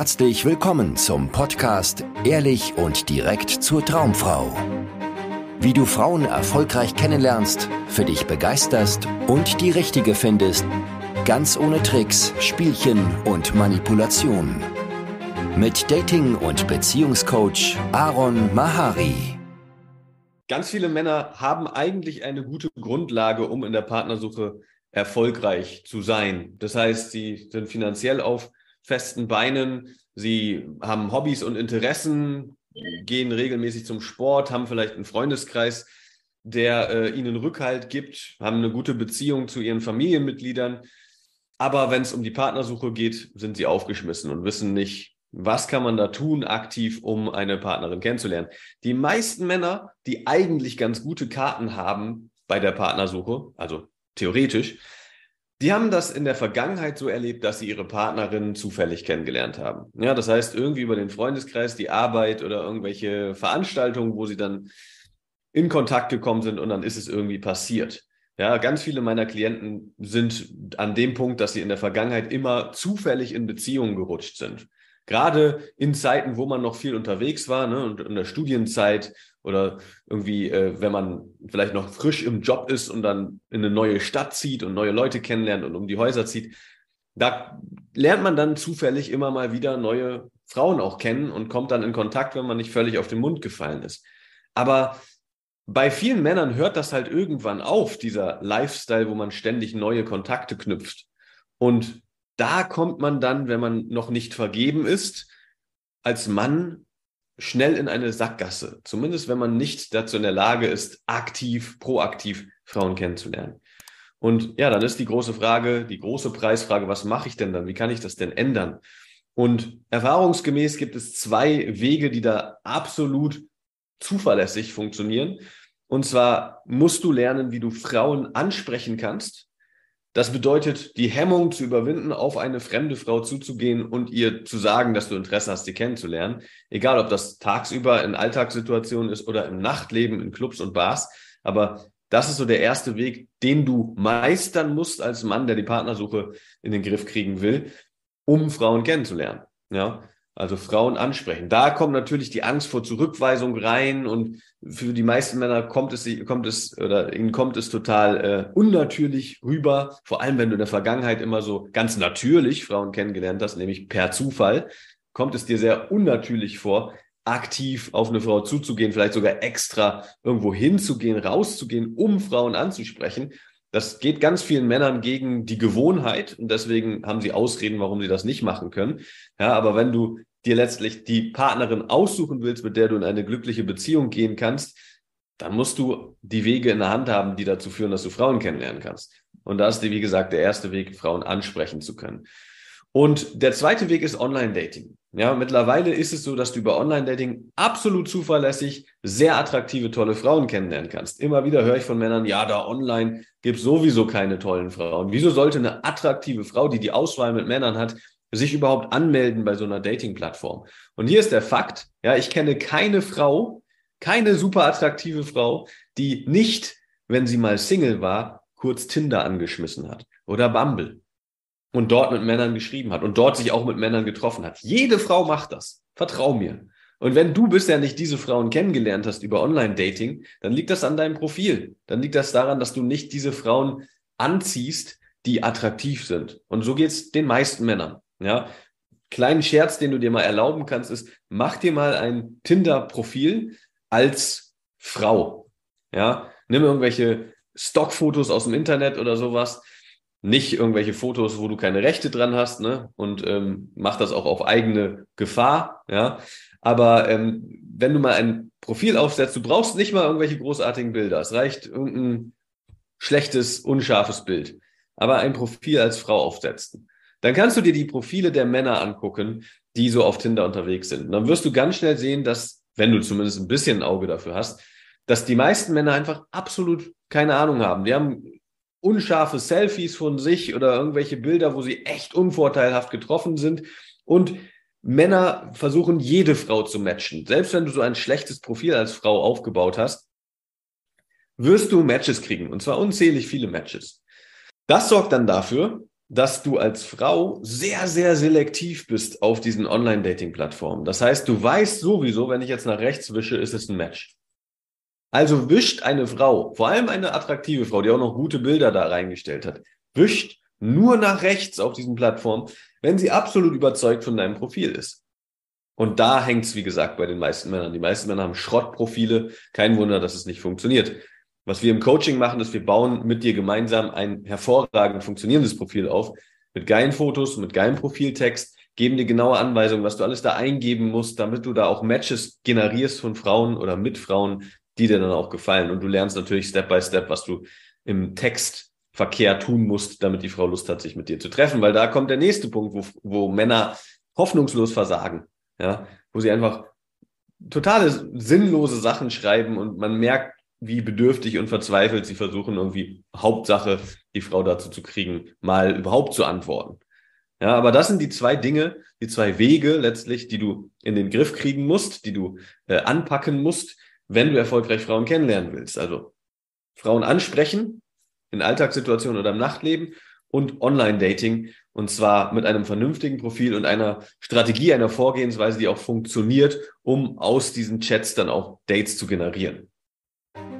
Herzlich willkommen zum Podcast Ehrlich und direkt zur Traumfrau. Wie du Frauen erfolgreich kennenlernst, für dich begeisterst und die richtige findest, ganz ohne Tricks, Spielchen und Manipulation. Mit Dating- und Beziehungscoach Aaron Mahari. Ganz viele Männer haben eigentlich eine gute Grundlage, um in der Partnersuche erfolgreich zu sein. Das heißt, sie sind finanziell auf festen Beinen, sie haben Hobbys und Interessen, gehen regelmäßig zum Sport, haben vielleicht einen Freundeskreis, der äh, ihnen Rückhalt gibt, haben eine gute Beziehung zu ihren Familienmitgliedern. Aber wenn es um die Partnersuche geht, sind sie aufgeschmissen und wissen nicht, was kann man da tun aktiv, um eine Partnerin kennenzulernen. Die meisten Männer, die eigentlich ganz gute Karten haben bei der Partnersuche, also theoretisch, die haben das in der Vergangenheit so erlebt, dass sie ihre Partnerin zufällig kennengelernt haben. Ja, das heißt, irgendwie über den Freundeskreis, die Arbeit oder irgendwelche Veranstaltungen, wo sie dann in Kontakt gekommen sind und dann ist es irgendwie passiert. Ja, ganz viele meiner Klienten sind an dem Punkt, dass sie in der Vergangenheit immer zufällig in Beziehungen gerutscht sind. Gerade in Zeiten, wo man noch viel unterwegs war, ne, und in der Studienzeit oder irgendwie, äh, wenn man vielleicht noch frisch im Job ist und dann in eine neue Stadt zieht und neue Leute kennenlernt und um die Häuser zieht, da lernt man dann zufällig immer mal wieder neue Frauen auch kennen und kommt dann in Kontakt, wenn man nicht völlig auf den Mund gefallen ist. Aber bei vielen Männern hört das halt irgendwann auf, dieser Lifestyle, wo man ständig neue Kontakte knüpft. Und da kommt man dann, wenn man noch nicht vergeben ist, als Mann schnell in eine Sackgasse. Zumindest wenn man nicht dazu in der Lage ist, aktiv, proaktiv Frauen kennenzulernen. Und ja, dann ist die große Frage, die große Preisfrage, was mache ich denn dann? Wie kann ich das denn ändern? Und erfahrungsgemäß gibt es zwei Wege, die da absolut zuverlässig funktionieren. Und zwar musst du lernen, wie du Frauen ansprechen kannst das bedeutet, die Hemmung zu überwinden, auf eine fremde Frau zuzugehen und ihr zu sagen, dass du Interesse hast, sie kennenzulernen. Egal, ob das tagsüber in Alltagssituationen ist oder im Nachtleben, in Clubs und Bars. Aber das ist so der erste Weg, den du meistern musst als Mann, der die Partnersuche in den Griff kriegen will, um Frauen kennenzulernen. Ja, also Frauen ansprechen. Da kommt natürlich die Angst vor Zurückweisung rein und für die meisten Männer kommt es, kommt es oder ihnen kommt es total äh, unnatürlich rüber. Vor allem, wenn du in der Vergangenheit immer so ganz natürlich Frauen kennengelernt hast, nämlich per Zufall, kommt es dir sehr unnatürlich vor, aktiv auf eine Frau zuzugehen, vielleicht sogar extra irgendwo hinzugehen, rauszugehen, um Frauen anzusprechen. Das geht ganz vielen Männern gegen die Gewohnheit und deswegen haben sie Ausreden, warum sie das nicht machen können. Ja, aber wenn du dir letztlich die Partnerin aussuchen willst, mit der du in eine glückliche Beziehung gehen kannst, dann musst du die Wege in der Hand haben, die dazu führen, dass du Frauen kennenlernen kannst. Und da ist, wie gesagt, der erste Weg, Frauen ansprechen zu können. Und der zweite Weg ist Online-Dating. Ja, mittlerweile ist es so, dass du über Online-Dating absolut zuverlässig sehr attraktive, tolle Frauen kennenlernen kannst. Immer wieder höre ich von Männern, ja, da online gibt es sowieso keine tollen Frauen. Wieso sollte eine attraktive Frau, die die Auswahl mit Männern hat, sich überhaupt anmelden bei so einer Dating-Plattform? Und hier ist der Fakt, ja, ich kenne keine Frau, keine super attraktive Frau, die nicht, wenn sie mal Single war, kurz Tinder angeschmissen hat oder Bumble und dort mit Männern geschrieben hat und dort sich auch mit Männern getroffen hat. Jede Frau macht das. Vertrau mir. Und wenn du bisher nicht diese Frauen kennengelernt hast über Online-Dating, dann liegt das an deinem Profil. Dann liegt das daran, dass du nicht diese Frauen anziehst, die attraktiv sind. Und so geht's den meisten Männern. Ja, kleinen Scherz, den du dir mal erlauben kannst, ist, mach dir mal ein Tinder-Profil als Frau. Ja, nimm irgendwelche Stockfotos aus dem Internet oder sowas nicht irgendwelche Fotos, wo du keine Rechte dran hast, ne? Und ähm, mach das auch auf eigene Gefahr, ja. Aber ähm, wenn du mal ein Profil aufsetzt, du brauchst nicht mal irgendwelche großartigen Bilder. Es reicht irgendein schlechtes, unscharfes Bild. Aber ein Profil als Frau aufsetzen. Dann kannst du dir die Profile der Männer angucken, die so auf Tinder unterwegs sind. Und dann wirst du ganz schnell sehen, dass, wenn du zumindest ein bisschen ein Auge dafür hast, dass die meisten Männer einfach absolut keine Ahnung haben. Die haben unscharfe Selfies von sich oder irgendwelche Bilder, wo sie echt unvorteilhaft getroffen sind. Und Männer versuchen, jede Frau zu matchen. Selbst wenn du so ein schlechtes Profil als Frau aufgebaut hast, wirst du Matches kriegen. Und zwar unzählig viele Matches. Das sorgt dann dafür, dass du als Frau sehr, sehr selektiv bist auf diesen Online-Dating-Plattformen. Das heißt, du weißt sowieso, wenn ich jetzt nach rechts wische, ist es ein Match. Also wischt eine Frau, vor allem eine attraktive Frau, die auch noch gute Bilder da reingestellt hat, wischt nur nach rechts auf diesen Plattformen, wenn sie absolut überzeugt von deinem Profil ist. Und da hängt es, wie gesagt, bei den meisten Männern. Die meisten Männer haben Schrottprofile. Kein Wunder, dass es nicht funktioniert. Was wir im Coaching machen, ist, wir bauen mit dir gemeinsam ein hervorragend funktionierendes Profil auf, mit geilen Fotos, mit geilem Profiltext, geben dir genaue Anweisungen, was du alles da eingeben musst, damit du da auch Matches generierst von Frauen oder mit Frauen, die dir dann auch gefallen. Und du lernst natürlich Step by Step, was du im Textverkehr tun musst, damit die Frau Lust hat, sich mit dir zu treffen. Weil da kommt der nächste Punkt, wo, wo Männer hoffnungslos versagen, ja, wo sie einfach totale sinnlose Sachen schreiben und man merkt, wie bedürftig und verzweifelt sie versuchen, irgendwie Hauptsache die Frau dazu zu kriegen, mal überhaupt zu antworten. Ja, aber das sind die zwei Dinge, die zwei Wege letztlich, die du in den Griff kriegen musst, die du äh, anpacken musst, wenn du erfolgreich Frauen kennenlernen willst. Also Frauen ansprechen in Alltagssituationen oder im Nachtleben und Online-Dating und zwar mit einem vernünftigen Profil und einer Strategie, einer Vorgehensweise, die auch funktioniert, um aus diesen Chats dann auch Dates zu generieren.